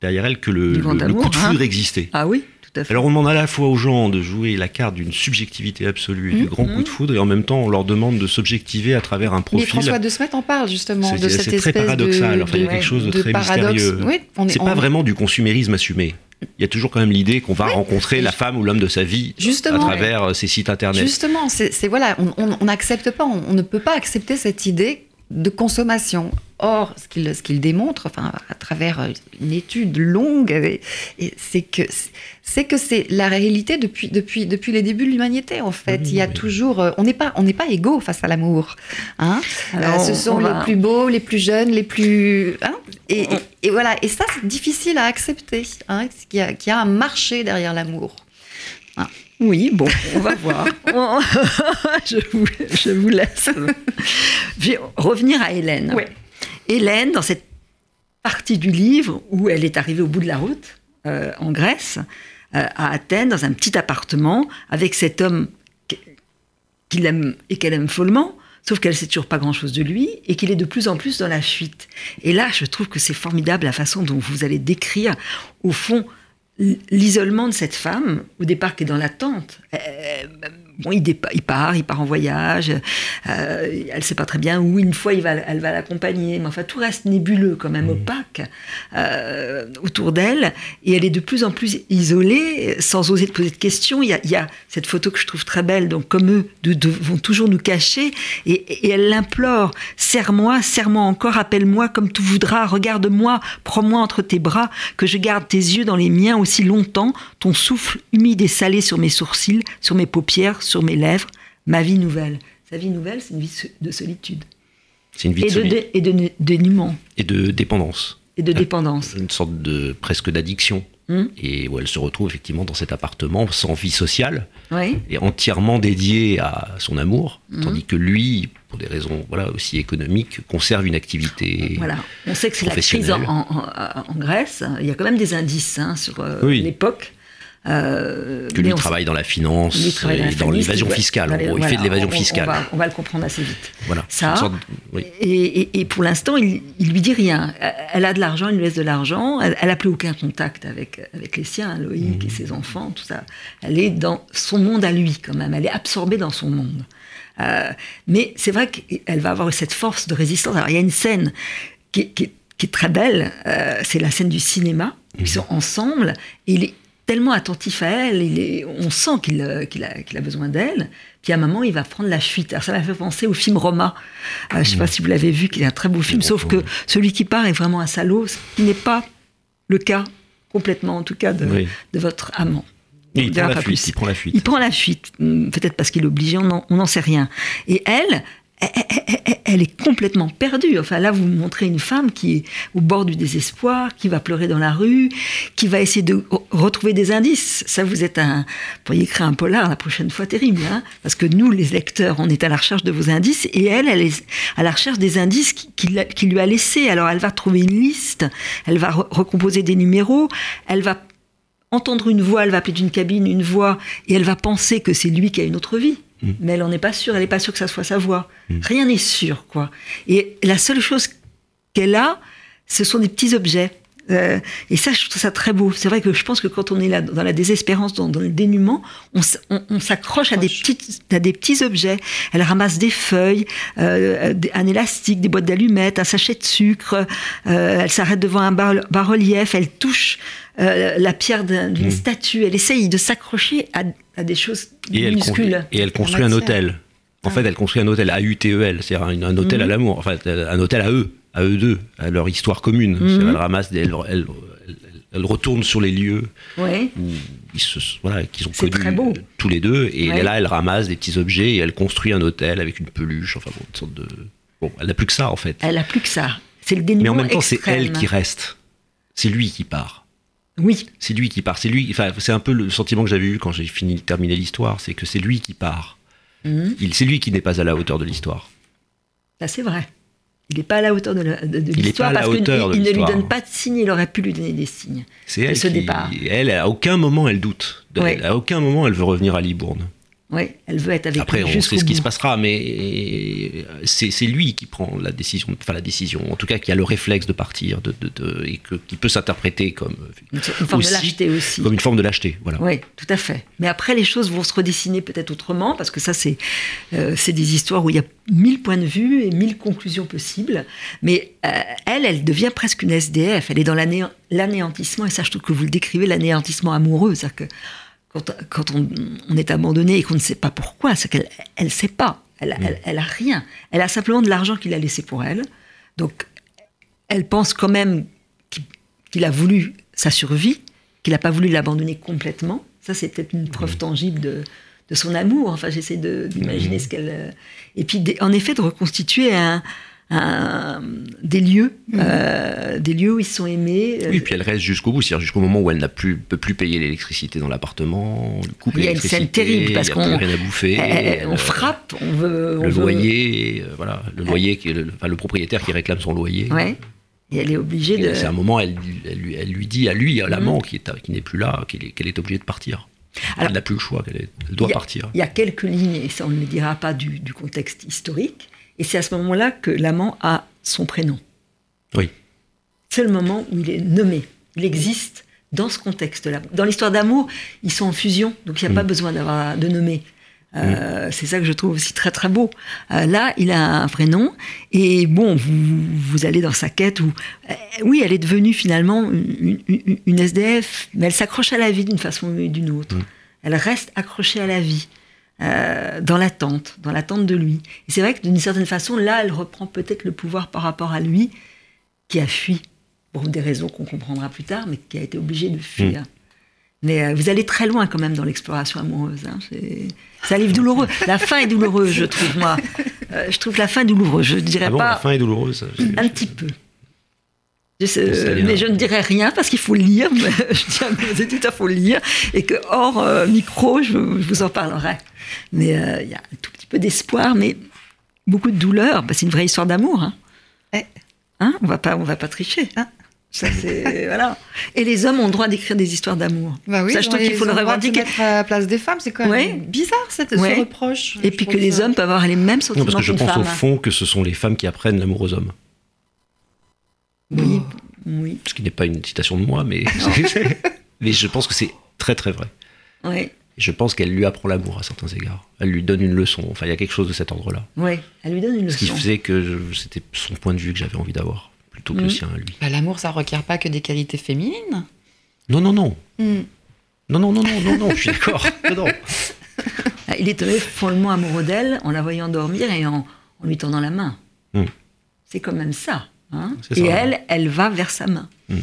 derrière elle que le, le, coup de hein. foudre existait. Ah oui? Alors on demande à la fois aux gens de jouer la carte d'une subjectivité absolue et du mmh, grand coup de foudre, et en même temps on leur demande de s'objectiver à travers un profil. Mais François de Smet en parle justement de cette espèce très paradoxal. enfin, il y a quelque chose de, très mystérieux. Oui, c'est pas vraiment du consumérisme assumé. Il y a toujours quand même l'idée qu'on va rencontrer la femme ou l'homme de sa vie à travers euh, ces sites internet. Justement, c'est voilà, on n'accepte pas, on ne peut pas accepter cette idée de consommation. Or, ce qu'il ce qu'il démontre, enfin, à travers une étude longue, c'est que c'est que c'est la réalité depuis depuis depuis les débuts de l'humanité. En fait, il y a toujours, euh, on n'est pas on n'est pas égaux face à l'amour. Hein euh, ce sont les plus beaux, les plus jeunes, les plus hein et, et, voilà. Et ça, c'est difficile à accepter. Hein, qu'il y, a, y a un marché derrière l'amour. Hein. Oui, bon, on va voir. je, vous, je, vous, laisse. Je vais revenir à Hélène. Hélène, dans cette partie du livre où elle est arrivée au bout de la route, euh, en Grèce, euh, à Athènes, dans un petit appartement, avec cet homme qu'il aime et qu'elle aime follement, sauf qu'elle sait toujours pas grand-chose de lui et qu'il est de plus en plus dans la fuite. Et là, je trouve que c'est formidable la façon dont vous allez décrire, au fond, l'isolement de cette femme, au départ qui est dans l'attente, euh, bon, il, il, part, il part en voyage, euh, elle ne sait pas très bien où, une fois il va, elle va l'accompagner, mais enfin tout reste nébuleux, quand même mmh. opaque euh, autour d'elle, et elle est de plus en plus isolée, sans oser poser de questions. Il y, a, il y a cette photo que je trouve très belle, donc comme eux de, vont toujours nous cacher, et, et elle l'implore, serre-moi, serre-moi encore, appelle-moi comme tu voudras, regarde-moi, prends-moi entre tes bras, que je garde tes yeux dans les miens aussi longtemps, ton souffle humide et salé sur mes sourcils, sur mes paupières, sur mes lèvres, ma vie nouvelle. Sa vie nouvelle, c'est une vie de solitude. C'est une vie de, et de, et de dénuement. Et de dépendance. Et de dépendance. Une sorte de presque d'addiction. Hmm. Et où elle se retrouve effectivement dans cet appartement sans vie sociale et entièrement dédiée à son amour, hmm. tandis que lui, pour des raisons voilà aussi économiques, conserve une activité. Voilà, on sait que c'est la crise en, en, Grèce. Il y a quand même des indices hein, sur euh, l'époque. Euh, que lui travaille dans la finance et dans l'évasion fiscale. il fait de l'évasion fiscale. On va, le comprendre assez vite. Voilà. Ça. et, pour l'instant, il, il lui dit rien. Elle a de l'argent, il lui laisse de l'argent. Elle, n'a plus aucun contact avec avec les siens, Loïc et mmh. ses enfants, tout ça. Elle est dans son monde à lui quand même. Elle est absorbée dans son monde. Euh, mais c'est vrai qu'elle va avoir cette force de résistance. Alors il y a une scène qui, est très belle. Euh, c'est la scène du cinéma. Ils mmh. sont ensemble. Et il est tellement attentif à elle, il est, on sent qu'il a, qu'il a, besoin d'elle. Puis à un moment, il va prendre la fuite. Alors ça m'a fait penser au film Roma. Euh, je ne sais pas si vous l'avez vu, qui est un très beau film, sauf que celui qui part est vraiment un salaud, ce qui n'est pas le cas complètement, en tout cas, de, de votre amant. il, prend la fuite, il prend la fuite. Il prend la fuite. Peut-être parce qu'il est obligé, on n'en sait rien. Et elle, elle est complètement perdue. Enfin, là, vous montrez une femme qui est au bord du désespoir, qui va pleurer dans la rue, qui va essayer de retrouver des indices. Ça, vous êtes un, vous pourriez écrire un polar la prochaine fois terrible, hein parce que nous, les lecteurs, on est à la recherche de vos indices, et elle, elle est à la recherche des indices qu'il qui, lui a laissés. Alors, elle va trouver une liste, elle va recomposer des numéros, elle va entendre une voix, elle va appeler d'une cabine une voix, et elle va penser que c'est lui qui a une autre vie. Mm. Mais elle n'en est pas sûre, elle n'est pas sûre que ça soit sa voix. Mm. Rien n'est sûr, quoi. Et la seule chose qu'elle a, ce sont des petits objets. Euh, et ça, je trouve ça très beau. C'est vrai que je pense que quand on est là, dans la désespérance, dans, dans le dénuement, on, s- on- on s'accroche à des, petites, à des petits objets. Elle ramasse des feuilles, euh, un élastique, des boîtes d'allumettes, un sachet de sucre. euh, elle s'arrête devant un bas- bas-relief. Elle touche euh, la pierre d'un- d'une Mm. statue. Elle essaye de s'accrocher à, à des choses Et elle, minuscules. et elle construit un hôtel. En fait, elle construit un hôtel AUTEL, c'est-à-dire un, un hôtel à l'amour. En fait, un hôtel à eux, à eux deux, à leur histoire commune. C'est-à-dire, Elle ramasse, des- elle, elle, elle- elle retourne sur les lieux Ouais. où ils se, voilà, qu'ils ont connus tous les deux. Et Ouais. là, elle ramasse des petits objets et elle construit un hôtel avec une peluche. Enfin, bon, une sorte de. Bon, elle n'a plus que ça en fait. Elle a plus que ça. C'est le dénuement Mais en même temps, c'est elle qui reste. C'est lui qui part. Oui, C'est lui qui part. C'est lui. Enfin, c'est un peu le sentiment que j'avais eu quand j'ai fini terminé l'histoire, c'est que c'est lui qui part. Mhm. Il, c'est lui qui n'est pas à la hauteur de l'histoire. ça c'est vrai. Il n'est pas à la hauteur de, la- de- de Il l'histoire parce qu'il ne lui donne pas de signes, il aurait pu lui donner des signes. C'est elle ce qui. départ. Elle, à aucun moment, elle doute. À aucun moment, elle veut revenir à Libourne. Oui, elle veut être avec Après, lui on jusqu'au sait ce qui se passera, mais c'est c'est lui qui prend la décision, enfin la décision, en tout cas qui a le réflexe de partir, de, de- de- et que, qui peut s'interpréter comme, Une, une forme aussi, de lâcheté aussi. comme une forme de lâcheté. Voilà. Oui, tout à fait. Mais après, les choses vont se redessiner peut-être autrement, parce que ça, c'est euh, des histoires où il y a mille points de vue et mille conclusions possibles. Mais euh, elle, elle devient presque une SDF. Elle est dans l'ané- l'anéantissement, et ça, je trouve que vous le décrivez, l'anéantissement amoureux. C'est-à-dire que quand, quand on, on est abandonné et qu'on ne sait pas pourquoi, c'est qu'elle elle ne sait pas. Elle, elle, elle a rien. Elle a simplement de l'argent qu'il a laissé pour elle. Donc, elle pense quand même qu'il a voulu sa survie, qu'il n'a pas voulu l'abandonner complètement. Ça, c'est peut-être une preuve tangible de, de son amour. Enfin, j'essaie d'imaginer ce qu'elle. euh, Et puis, en effet, de reconstituer un, un- des lieux, euh, des lieux où ils sont aimés. euh, Oui, puis elle reste jusqu'au bout, c'est-à-dire jusqu'au moment où elle n'a plus, peut plus payer l'électricité dans l'appartement, coupe Il y a une scène terrible parce qu'on- plus rien à bouffer, elle- on euh, frappe, on veut. on le veut- loyer, euh, voilà, le loyer qui est le, enfin, le propriétaire qui réclame son loyer. Ouais. Et elle est obligée Et de. C'est un moment, elle, elle lui, elle lui dit à lui, à l'amant qui est qui n'est plus là, qu'elle est, qu'elle est obligée de partir. Alors- elle n'a plus le choix, elle doit a- partir. Il y a quelques lignes, et ça on ne le dira pas du, du contexte historique, et c'est à ce moment-là que l'amant a son prénom. Oui. C'est le moment où il est nommé. Il existe dans ce contexte-là. Dans l'histoire d'amour, ils sont en fusion, donc il n'y a pas besoin d'avoir de nommer. Euh, C'est ça que je trouve aussi très très beau. Euh, là, il a un prénom et bon, vous, vous allez dans sa quête où, euh, oui, elle est devenue finalement une, une- une SDF, mais elle s'accroche à la vie d'une façon ou d'une autre. Elle reste accrochée à la vie, euh, dans l'attente, dans l'attente de lui. Et c'est vrai que d'une certaine façon, là, elle reprend peut-être le pouvoir par rapport à lui, qui a fui pour des raisons qu'on comprendra plus tard, mais qui a été obligé de fuir. Mais euh, vous allez très loin quand même dans l'exploration amoureuse. hein. C'est un livre douloureux. La fin est douloureuse, je trouve, moi. Euh, je trouve la fin douloureuse. Je ne dirais Ah bon, pas la fin est douloureuse. un petit peu. Je mais je ne dirais rien parce qu'il faut lire. Mais je tiens à mes éditeurs, il faut lire. Et que hors euh, micro, je, je vous en parlerai. Mais euh, il y a un tout petit peu d'espoir, mais beaucoup de douleur. Bah, c'est une vraie histoire d'amour. Hein. Eh. Hein on va pas, on va pas tricher. Hein. Ça, c'est voilà. Et les hommes ont le droit d'écrire des histoires d'amour. Bah oui, Ça, je trouve ils qu'il faut le revendiquer. mettre à la place des femmes, c'est quand même Ouais. bizarre cette, Ouais. ce reproche. Et puis que les hommes peuvent avoir les mêmes Non, sentiments parce que je pense femme. au fond que ce sont les femmes qui apprennent l'amour aux hommes. Oui, oui, Ce qui n'est pas une citation de moi, mais, mais je pense que c'est très très vrai. oui, je pense qu'elle lui apprend l'amour à certains égards. Elle lui donne une leçon. Enfin, il y a quelque chose de cet ordre-là. oui. Elle lui donne une Ce qui leçon. faisait que c'était son point de vue que j'avais envie d'avoir, plutôt que le Mhm. sien à lui. Bah, L'amour, ça requiert pas que des qualités féminines. Non, non, non. Hmm. Non, non, non, non, non, non, je suis d'accord. Non, non. Ah, Il est tombé follement amoureux d'elle en la voyant dormir et en, en lui tendant la main. Mm. C'est quand même ça. Hein. Et ça. elle, elle va vers sa main. Mm.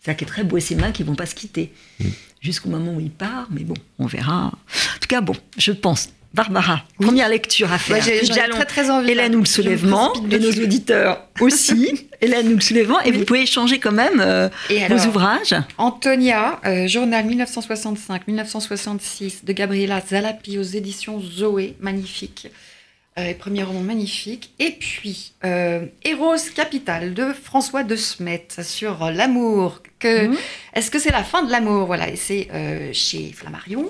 C'est ça qui est très beau. Et ses mains qui vont pas se quitter. Mm. Jusqu'au moment où il part. Mais bon, on verra. En tout cas, bon, je pense. Barbara, première lecture à faire. Ouais, j'ai- très, très envie. Hélène ou le soulèvement, et nos auditeurs aussi. Hélène ou le soulèvement, et vous pouvez échanger quand même euh, Et vos alors, ouvrages. Antonia, euh, journal 1965-1966 de Gabriela Zalapi aux éditions Zoé, magnifique. Euh, premier roman magnifique. Et puis, euh, Eros Capital de François de Smet sur l'amour. Que, Mhm. Est-ce que c'est la fin de l'amour? Voilà, et c'est euh, chez Flammarion.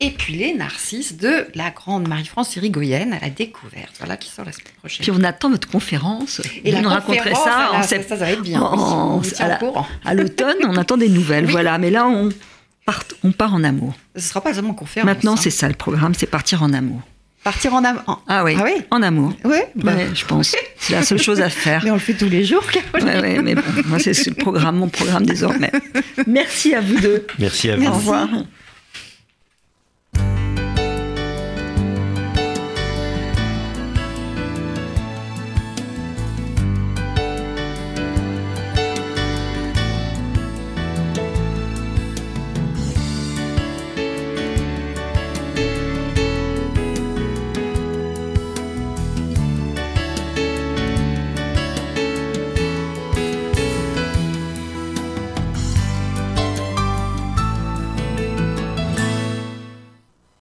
Et puis les Narcisses de la grande Marie-France Irigoyenne à la découverte, voilà, qui sort la semaine prochaine. Puis on attend votre conférence. et Vous la nous raconterez ça en ça, sept- ça, ça va être bien. en- oui, on vous à la- l'automne, on attend des nouvelles. Oui. Voilà, mais là, on part, on part en amour. Ce sera pas seulement conférence. Maintenant, hein. c'est ça le programme, c'est partir en amour. Partir en amour. Ah oui, Ah oui en amour. Ouais, bah, Ouais, je pense. C'est la seule chose à faire. mais on le fait tous les jours, Caroline. Ouais, ouais, mais bon, moi, c'est ce programme, mon programme désormais. Merci à vous deux. Merci à vous. Au revoir.